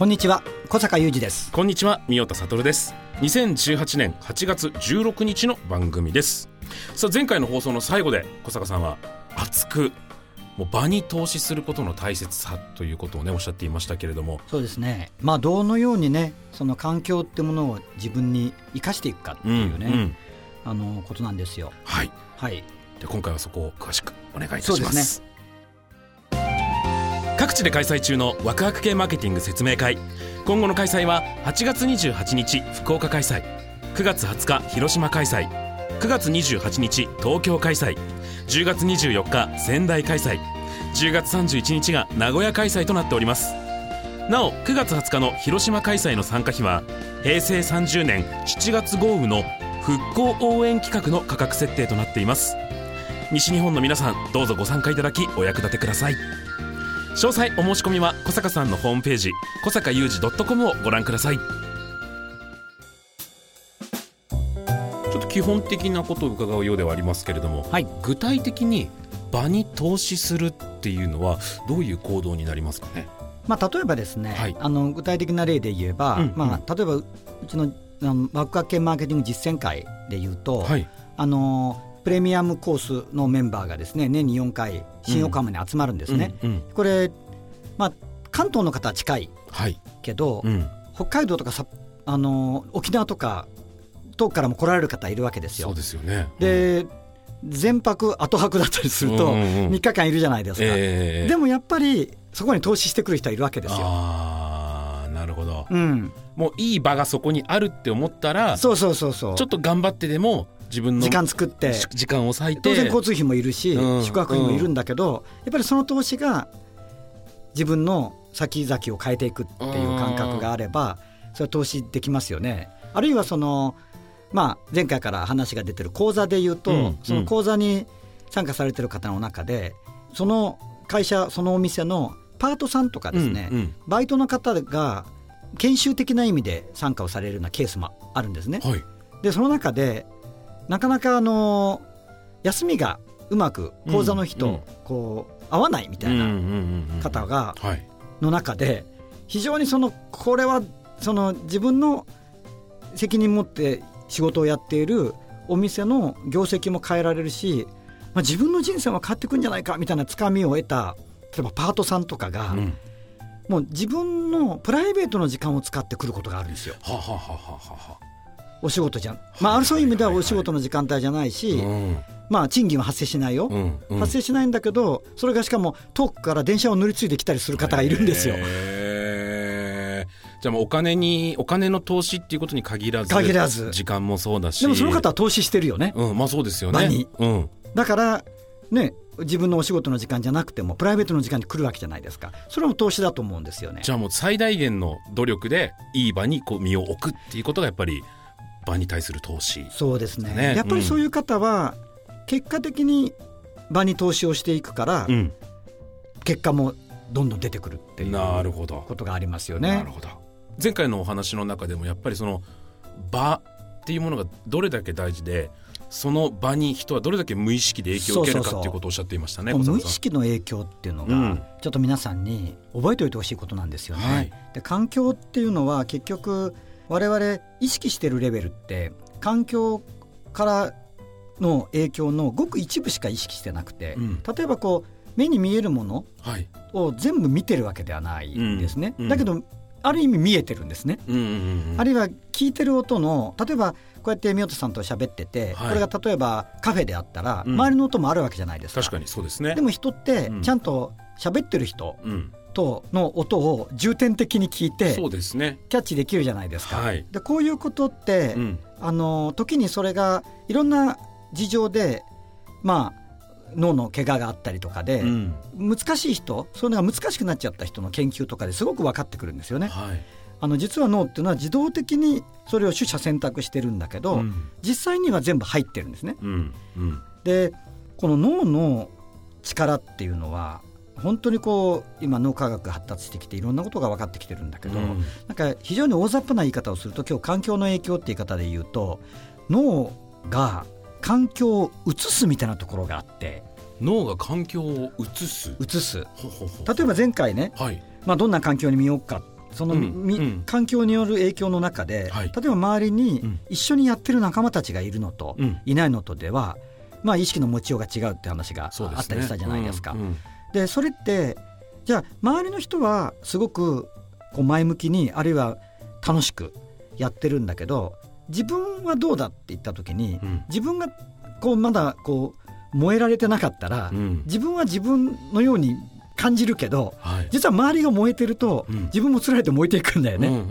こんにちは小坂雄二です。こんにちは三代田悟です。2018年8月16日の番組です。さあ前回の放送の最後で小坂さんは熱くもう場に投資することの大切さということをねおっしゃっていましたけれども。そうですね。まあどのようにねその環境ってものを自分に生かしていくかっていうね、うんうん。あのことなんですよ。はい。はい。で今回はそこを詳しくお願いいたしそうまです各地で開催中のワクワク系マーケティング説明会。今後の開催は8月28日福岡開催。9月20日広島開催。9月28日東京開催。10月24日仙台開催。10月31日が名古屋開催となっております。なお9月20日の広島開催の参加費は平成30年7月豪雨の復興応援企画の価格設定となっています。西日本の皆さんどうぞご参加いただきお役立てください。詳細お申し込みは小坂さんのホームページ小坂雄二 .com をご覧ください。ちょっと基本的なことを伺うようではありますけれども、はい。具体的に場に投資するっていうのはどういう行動になりますかね？まあ例えばですね、はい。あの具体的な例で言えば、うんまあ例えばうちのあのワクワク系マーケティング実践会で言うと、はい。あのプレミアムコースのメンバーがですね年に4回新横浜に集まるんですね、うんうんこれまあ関東の方は近いはい、けど、うん、北海道とかさあの沖縄とか遠くからも来られる方いるわけですよ。そう。ですよね。で全泊後泊だったりするとうんうんうん。3日間いるじゃないですか、えーでもやっぱりそこに投資してくる人はいるわけですよ。あーなるほど、うん、もういい場がそこにあるって思ったらちそうそうそうそう。ょっと頑張ってでも自分の時間作って。し時間を割いて。当然交通費もいるし、うん。宿泊費もいるんだけど、やっぱりその投資が自分の先々を変えていくっていう感覚があればそれは投資できますよね。あるいはその、まあ、前回から話が出てる講座で言うと、うんその講座に参加されてる方の中でその会社そのお店のパートさんとかですね、うんうん。バイトの方が研修的な意味で参加をされるようなケースもあるんですね。はい。でその中でなかなかあの休みがうまく講座の日とこう合わないみたいな方がはい。の中で非常にそのこれはその自分の責任持って仕事をやっているお店の業績も変えられるし、まあ、自分の人生も変わってくんじゃないかみたいなつかみを得た例えばパートさんとかが、うん。もう自分のプライベートの時間を使ってくることがあるんですよ。はははははお仕事じゃん、まあ、あるそういう意味ではお仕事の時間帯じゃないし、うん。まあ賃金は発生しないよ、うんうん。発生しないんだけどそれがしかも遠くから電車を乗り継いできたりする方がいるんですよ。じゃあもうお金にお金の投資っていうことに限らず限らず。時間もそうだし。でもその方は投資してるよね。うんまあそうですよね。うん。だからね自分のお仕事の時間じゃなくてもプライベートの時間に来るわけじゃないですか。それも投資だと思うんですよね。じゃあもう最大限の努力でいい場にこう身を置くっていうことがやっぱり場に対する投資。そうですね。ね。やっぱりそういう方は結果的に場に投資をしていくから、うん。結果もどんどん出てくるっていうなるほど。ことがありますよね。なるほど。前回のお話の中でもやっぱりその場っていうものがどれだけ大事でその場に人はどれだけ無意識で影響を受けるかっていうことをおっしゃっていましたね無意識の影響っていうのが、うん。ちょっと皆さんに覚えておいてほしいことなんですよね。はい。で環境っていうのは結局我々意識してるレベルって環境からの影響のごく一部しか意識してなくて、うん。例えばこう目に見えるものはい。を全部見てるわけではないんですね。うん。うんだけどある意味見えてるんですね。うんうんうんうん。あるいは聞いてる音の例えばこうやって宮田さんと喋ってて、はい。これが例えばカフェであったら、うん。周りの音もあるわけじゃないですか。確かにそうですね。でも人ってうん。ちゃんと喋ってる人うんとの音を重点的に聞いてそうですね。キャッチできるじゃないですか。はい。でこういうことって、うん。あの時にそれがいろんな事情でまあ脳の怪我があったりとかで、うん。難しい人そういうのが難しくなっちゃった人の研究とかですごく分かってくるんですよね。はい。あの実は脳っていうのは自動的にそれを取捨選択してるんだけど、うん。実際には全部入ってるんですね。でこの脳の力っていうのは本当にこう今脳科学が発達してきていろんなことが分かってきてるんだけど、うん。なんか非常に大雑把な言い方をすると今日環境の影響って言い方で言うと脳が環境を移すみたいなところがあって脳が環境を移す？移す。例えば前回ね、はい。まあ、どんな環境に身を置くかその、うん環境による影響の中で、はい。例えば周りにうん。一緒にやってる仲間たちがいるのと、うん。いないのとでは、まあ、意識の持ちようが違うって話があったりしたじゃないですか。うんうんでそれってじゃあ周りの人はすごくこう前向きにあるいは楽しくやってるんだけど自分はどうだって言った時に、うん。自分がこうまだこう燃えられてなかったら、うん。自分は自分のように感じるけどはい。実は周りが燃えてると、うん。自分もつられて燃えていくんだよね。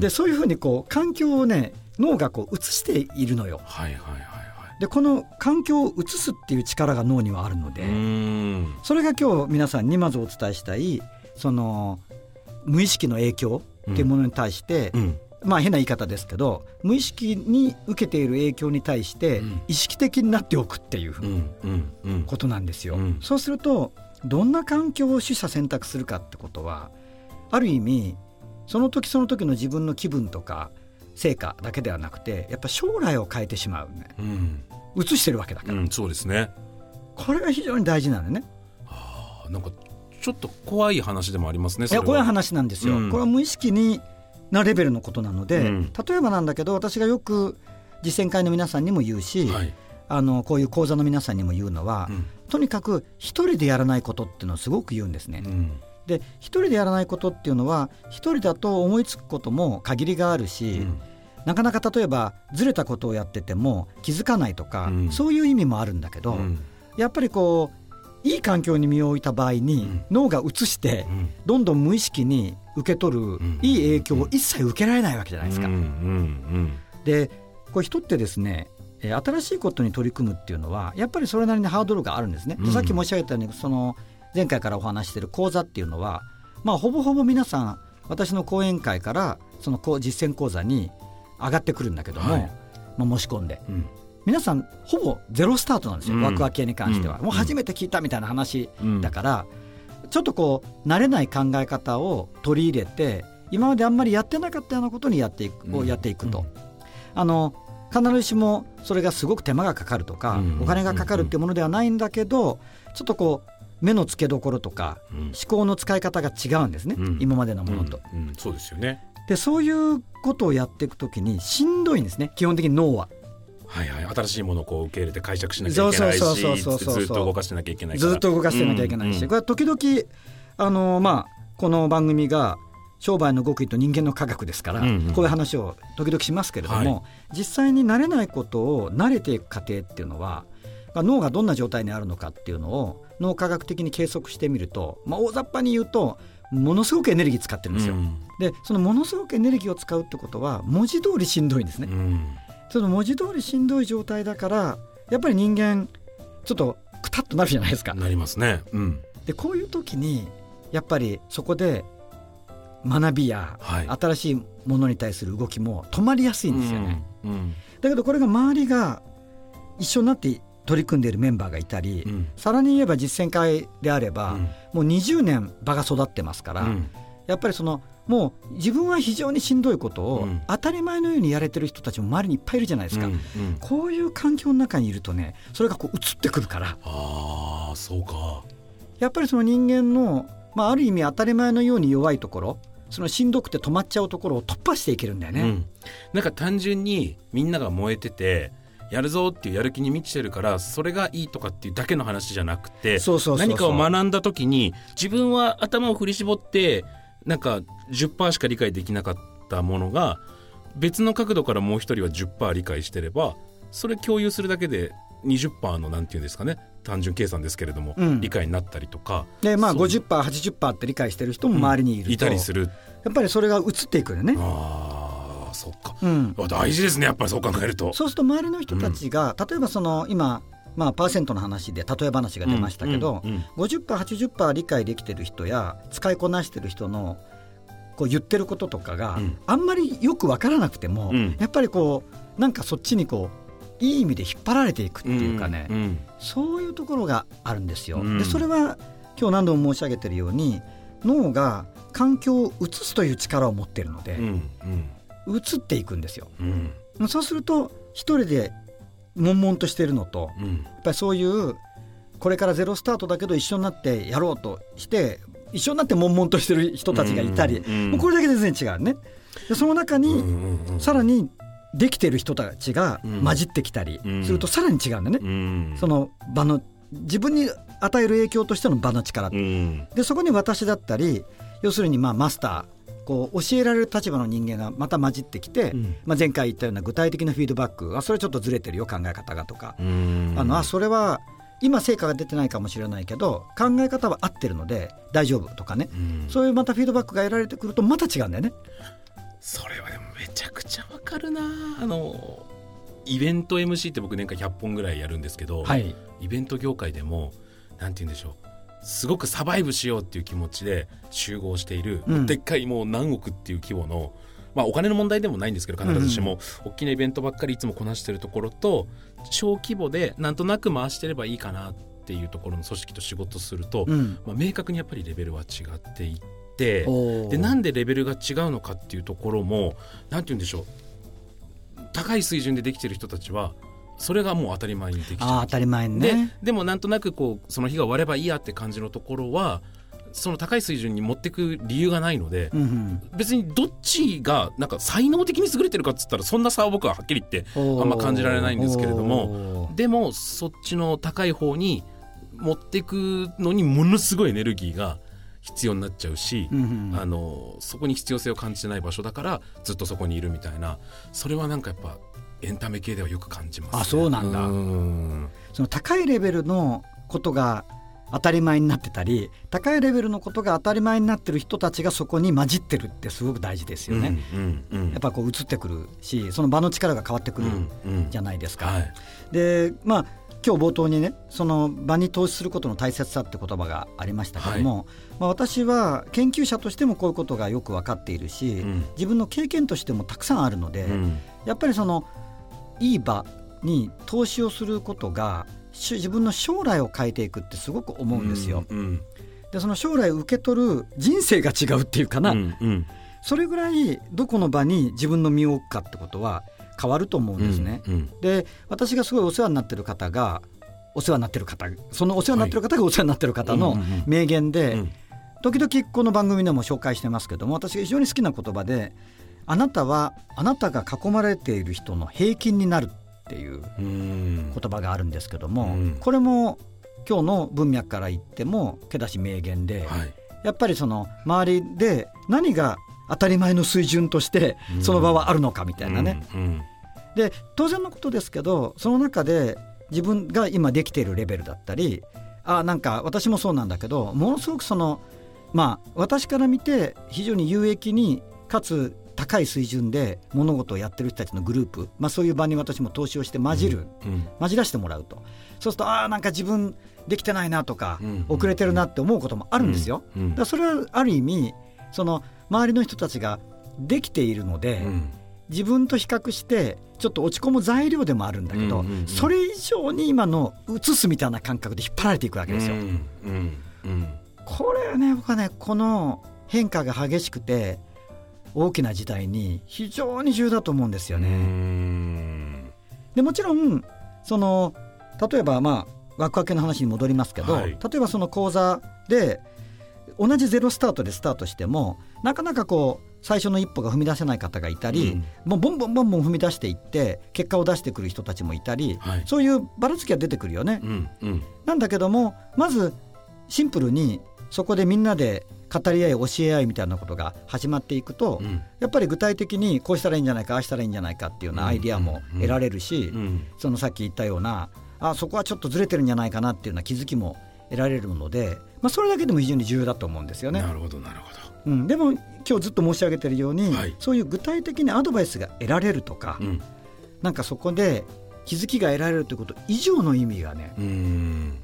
でそういうふうにこう環境をね脳がこう映しているのよ。はいはいはい。はでこの環境を映すっていう力が脳にはあるので。それが今日皆さんにまずお伝えしたいその無意識の影響っていうものに対して、うんまあ変な言い方ですけど無意識に受けている影響に対してうん意識的になっておくっていうことなんですよ。うんそうするとどんな環境を取捨選択するかってことはある意味その時その時の自分の気分とか成果だけではなくてやっぱ将来を変えてしまうね。うん。映してるわけだから、うんそうですね。これが非常に大事なのね。あなんかちょっと怖い話でもありますねいやこういう話なんですよ、うん。これは無意識になレベルのことなので、うん。例えばなんだけど私がよく実践会の皆さんにも言うし、はい。あのこういう講座の皆さんにも言うのは、うん。とにかく一人でやらないことっていうのをすごく言うんですね。うん。で一人でやらないことっていうのは一人だと思いつくことも限りがあるうし、んなかなか例えばずれたことをやってても気づかないとか、うん。そういう意味もあるんだけど、うん。やっぱりこういい環境に身を置いた場合に、うん。脳が移して、うん。どんどん無意識に受け取るん。いい影響を一切受けられないわけじゃないですか。でこれ人ってですねえー新しいことに取り組むっていうのはやっぱりそれなりにハードルがあるんですね。さっき申し上げたようにその前回からお話ししている講座っていうのは、まあ、ほぼほぼ皆さん私の講演会からそのこう実践講座に上がってくるんだけども、はい。まあ、申し込んで。うん。皆さんほぼゼロスタートなんですよ、うん。ワクワク系に関しては、うん。もう初めて聞いたみたいな話うん。だから、ちょっとこう慣れない考え方を取り入れて今まであんまりやってなかったようなことにやっていく、うん。をやっていくと、あの必ずしもそれがすごく手間がかかるとか、うん。お金がかかるっていうものではないんだけどちょっとこう目の付けどころとかうん。思考の使い方が違うんですね、うん。今までのものと。そうですよねでそういうことをやっていくときにしんどいんですね。基本的に脳は。はいはい。新しいものをこう受け入れて解釈しなきゃいけないしずっと動かしてなきゃいけないずっと動かしてなきゃいけないし、うん。これは時々あのまあこの番組が商売の極意と人間の科学ですから、うんうん。こういう話を時々しますけれども、はい。実際に慣れないことを慣れていく過程っていうのは、まあ脳がどんな状態にあるのかっていうのを脳科学的に計測してみると、まあ、大雑把に言うとものすごくエネルギー使ってるんですよ。うんでそのものすごくエネルギーを使うってことは文字通りしんどいんですね。うんその文字通りしんどい状態だからやっぱり人間ちょっとくたっとなるじゃないですか。なりますねうんでこういう時にやっぱりそこで学びやはい新しいものに対する動きも止まりやすいんですよね。うんだけどこれが周りが一緒になって取り組んでいるメンバーがいたり、うん。さらに言えば実践会であれば、うん。もう20年場が育ってますから、うん。やっぱりそのもう自分は非常にしんどいことをうん。当たり前のようにやれてる人たちも周りにいっぱいいるじゃないですか。うん。うん。こういう環境の中にいるとねそれがこう移ってくるから。ああそうか。やっぱりその人間の、まあ、ある意味当たり前のように弱いところそのしんどくて止まっちゃうところを突破していけるんだよね。うん、なんか単純にみんなが燃えててやるぞっていうやる気に満ちてるからそれがいいとかっていうだけの話じゃなくて何かを学んだ時に自分は頭を振り絞ってなんか10%しか理解できなかったものが別の角度からもう一人は10%理解してればそれ共有するだけで20%のなんていうんですかね単純計算ですけれども、うん。理解になったりとかでまあそう 50%80% って理解してる人も周りにいると、いたりする。やっぱりそれが移っていくよね。あーそっか。うん、あ大事ですねやっぱりそう考えると。そうすると周りの人たちが、例えばその今、まあ、パーセントの話で例え話が出ましたけど、うんうん 50%80% 理解できてる人や使いこなしてる人のこう言ってることとかが、うん。あんまりよく分からなくても、うん。やっぱりこうなんかそっちにこういい意味で引っ張られていくっていうかね、うんうん。そういうところがあるんですよ。うん。でそれは今日何度も申し上げてるように脳が環境を移すという力を持っているので、うん移っていくんですよ。うん。うんそうすると一人で悶々としてるのとうん。やっぱりそういうこれからゼロスタートだけど一緒になってやろうとして一緒になって悶々としてる人たちがいたり、うんもうこれだけで全然違うね。でその中に、うんうんうんさらにできてる人たちがうん。混じってきたりうん。するとさらに違うんだね、うん。その場の自分に与える影響としての場の力、うん。でそこに私だったり要するにまあマスターこう教えられる立場の人間がまた混じってきて、うん。まあ、前回言ったような具体的なフィードバックあそれちょっとずれてるよ考え方がとか、うん。あのあそれは今成果が出てないかもしれないけど考え方は合ってるので大丈夫とかね、うん。そういうまたフィードバックが得られてくるとまた違うんだよね。それはでもめちゃくちゃわかるな。あのイベント MC って僕年間100本ぐらいやるんですけど、はい、イベント業界でもなんて言うんでしょうすごくサバイブしようっていう気持ちで集合している、うん。でっかいもう何億っていう規模の、まあ、お金の問題でもないんですけど必ずしも大きなイベントばっかりいつもこなしてるところと小規模でなんとなく回してればいいかなっていうところの組織と仕事すると、うん、まあ、明確にやっぱりレベルは違っていって。でなんでレベルが違うのかっていうところもなんて言うんでしょう。高い水準でできてる人たちはそれがもう当たり前にできちゃう。当たり前にでね。でもなんとなくこうその日が終わればいいやって感じのところはその高い水準に持ってく理由がないので、うんうん。別にどっちがなんか才能的に優れてるかっつったらそんな差は僕ははっきり言ってあんま感じられないんですけれどもでもそっちの高い方に持っていくのにものすごいエネルギーが必要になっちゃうし、うんうん。あのそこに必要性を感じてない場所だからずっとそこにいるみたいな。それはなんかやっぱエンタメ系ではよく感じます、ね、あそうなんだ。ん。その高いレベルのことが当たり前になってたり高いレベルのことが当たり前になってる人たちがそこに混じってるってすごく大事ですよね。うんうんうん。やっぱこう移ってくるしその場の力が変わってくるうんうん。じゃないですか。はい。でまあ今日冒頭にねその場に投資することの大切さって言葉がありましたけども、まあ、私は研究者としてもこういうことがよく分かっているし、うん。自分の経験としてもたくさんあるので、うん。やっぱりそのいい場に投資をすることがし自分の将来を変えていくってすごく思うんですよ。うんでその将来受け取る人生が違うっていうかな、うんうん。それぐらいどこの場に自分の身を置くかってことは変わると思うんですね。うんで私がすごいお世話になってる方がお世話になってる方そのお世話になってる方がお世話になってる方のうんうんうん。名言で、うん。時々この番組でも紹介してますけども私が非常に好きな言葉で「あなたはあなたが囲まれている人の平均になる」っていううん。言葉があるんですけども、うん。これも今日の文脈から言ってもけだし名言で、はい。やっぱりその周りで何が当たり前の水準としてうん。その場はあるのかみたいなね、うん。で当然のことですけどその中で自分が今できているレベルだったりあなんか私もそうなんだけどものすごくそのまあ私から見て非常に有益にかつ高い水準で物事をやってる人たちのグループ、まあ、そういう場に私も投資をして混じる、うん混じらせてもらうと。そうするとああなんか自分できてないなとか、うん遅れてるなって思うこともあるんですよ。うんだそれはある意味その周りの人たちができているので、うん。自分と比較してちょっと落ち込む材料でもあるんだけど、うんうんうん。それ以上に今の映すみたいな感覚で引っ張られていくわけですよ。うんうんうんこれね僕はねこの変化が激しくて大きな時代に非常に重要だと思うんですようね。ん。でもちろんその例えばまあワクワクの話に戻りますけど、はい。例えばその講座で同じゼロスタートでスタートしてもなかなかこう最初の一歩が踏み出せない方がいたり、うん。もうボンボンボンボン踏み出していって結果を出してくる人たちもいたり、はい。そういうばらつきが出てくるよね。うんうん。なんだけどもまずシンプルにそこでみんなで語り合い教え合いみたいなことが始まっていくと、うん。やっぱり具体的にこうしたらいいんじゃないかああしたらいいんじゃないかっていうようなアイディアも得られるし、うん。そのさっき言ったようなあそこはちょっとずれてるんじゃないかなっていうような気づきも得られるので、まあ、それだけでも非常に重要だと思うんですよね。なるほどなるほど。うん、でも今日ずっと申し上げてるように、はい。そういう具体的にアドバイスが得られるとか、うん。なんかそこで気づきが得られるということ以上の意味がねうーん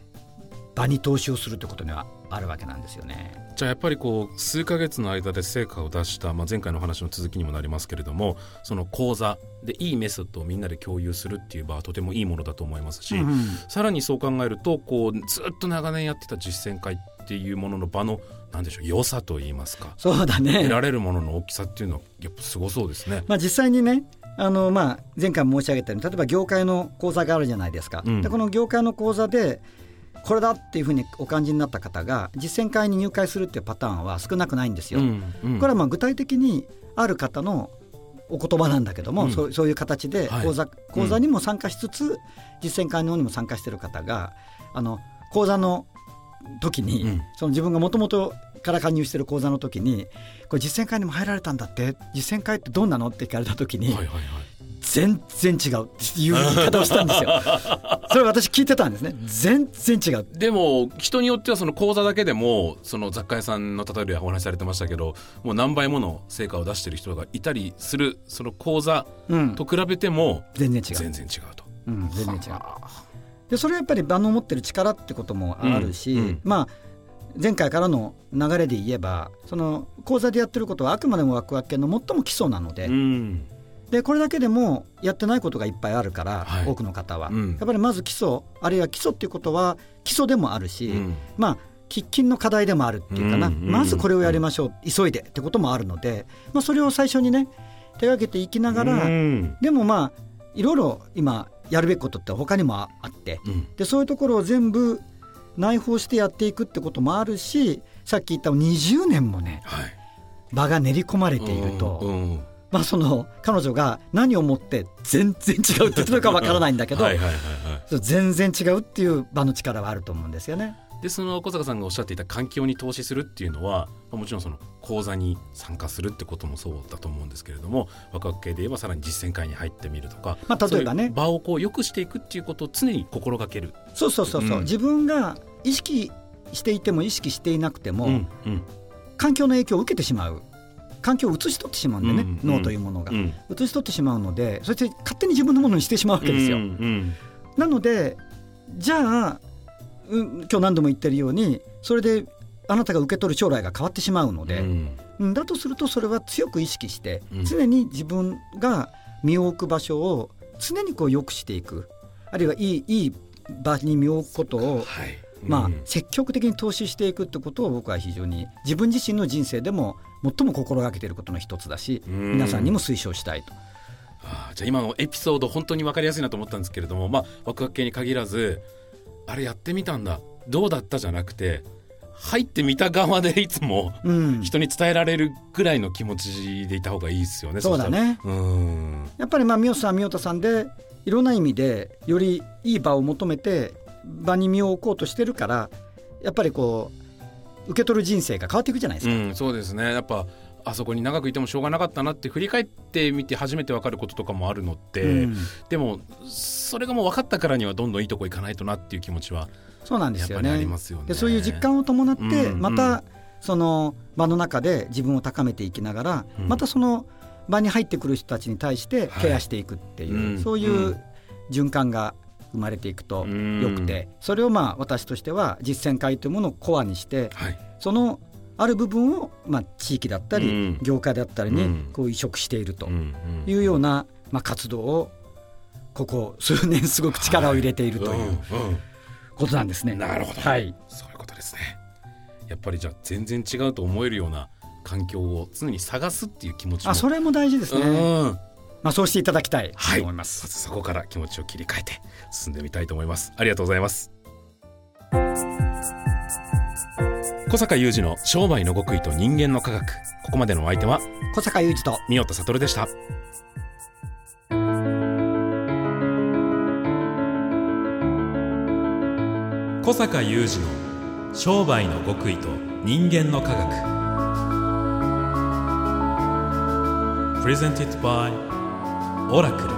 場に投資をするということにはあるわけなんですよね。じゃあやっぱりこう数ヶ月の間で成果を出した、まあ、前回の話の続きにもなりますけれどもその講座でいいメソッドをみんなで共有するっていう場はとてもいいものだと思いますし、うんさらにそう考えるとこうずっと長年やってた実践会っていうものの場のなんでしょう良さといいますかそうだ得ねられるものの大きさっていうのはやっぱすごそうですね。まあ、実際にねあのまあ前回も申し上げたように例えば業界の講座があるじゃないですか、うんでこの業界の講座でこれだっていうふうにお感じになった方が実践会に入会するっていうパターンは少なくないんですよ。うんうん。これはまあ具体的にある方のお言葉なんだけども、うん。そうそういう形ではい。講座,、講座にも参加しつつ、実践会の方にも参加してる方があの講座の時に、うん。その自分がもともとから加入してる講座の時にこれ実践会にも入られたんだって実践会ってどんなのって聞かれた時に、はいはいはい全然違うっていう言い方をしたんですよ。それ私聞いてたんですね。全然違う。でも人によってはその講座だけでもその雑貨屋さんの例えでお話しされてましたけどもう何倍もの成果を出してる人がいたりするその講座うん。と比べても全然違う。全然違うと。うん、全然違う。でそれはやっぱり場の持ってる力ってこともあるし、うん。うん。まあ前回からの流れで言えばその講座でやってることはあくまでもワクワク系の最も基礎なので,、うんでこれだけでもやってないことがいっぱいあるから、はい。多くの方は、うん。やっぱりまず基礎あるいは基礎っていうことは基礎でもあるし、うん。まあ喫緊の課題でもあるっていうかな、うんうんまずこれをやりましょう急いでってこともあるので、まあ、それを最初にね手がけていきながら、うん。でもまあいろいろ今やるべきことって他にもあってうん。でそういうところを全部内包してやっていくってこともあるしさっき言った20年もねはい。場が練り込まれていると、うんうんまあその彼女が何をもって全然違うって言ってるのかわからないんだけど全然違うっていう場の力はあると思うんですよね。でその小坂さんがおっしゃっていた環境に投資するっていうのはまあもちろんその講座に参加するってこともそうだと思うんですけれども若く系で言えばさらに実践会に入ってみるとか、まあ例えばね。場をこう良くしていくっていうことを常に心がける。そうそうそうそう、うん。自分が意識していても意識していなくても、うんうん。環境の影響を受けてしまう環境を移し取ってしまうんでね、うん脳というものが、うん。移し取ってしまうのでそして勝手に自分のものにしてしまうわけですよ。うんうんなのでじゃあ、うん、今日何度も言ってるようにそれであなたが受け取る将来が変わってしまうので、うん。うんだとするとそれは強く意識して、うん。常に自分が身を置く場所を常にこう良くしていく。あるいはいいいい場に身を置くことを、はい。まあうん。積極的に投資していくってことを僕は非常に自分自身の人生でも最も心がけていることの一つだし、うん。皆さんにも推奨したいと。あーじゃあ今のエピソード本当に分かりやすいなと思ったんですけれどもまあワクワク系に限らずあれやってみたんだ。どうだったじゃなくて入ってみた側でいつもうん、人に伝えられるぐらいの気持ちでいた方がいいですよねそうだね。うん。やっぱりまあ三好さん三代さんでいろんな意味でよりいい場を求めて場に身を置こうとしてるからやっぱりこう受け取る人生が変わっていくじゃないですか。うん、そうですね。やっぱあそこに長くいてもしょうがなかったなって振り返ってみて初めて分かることとかもあるのって、うん。でもそれがもう分かったからにはどんどんいいとこ行かないとなっていう気持ちはそうなんですよね。りますよね。でそういう実感を伴って、うんまたその場の中で自分を高めていきながら、うん。またその場に入ってくる人たちに対してはいケアしていくっていう、うんそういうう循環が生まれていくとうん。よくて、それをまあ私としては実践会というものをコアにしてはい。そのある部分をまあ地域だったり、うん。業界だったりにうん。こう移植しているというような、まあ、活動をここ数年すごく力を入れているということなんですね。なるほど、はい。そういうことですね。やっぱりじゃあ全然違うと思えるような環境を常に探すっていう気持ちも。あそれも大事ですね。うんまあ、そうしていただきたいとはい。思います。まずそこから気持ちを切り替えて進んでみたいと思います。ありがとうございます。小坂雄二の商売の極意と人間の科学。ここまでのお相手は小坂雄二と三代悟でした。小坂雄二の商売の極意と人間の科学。Presented by オラクル。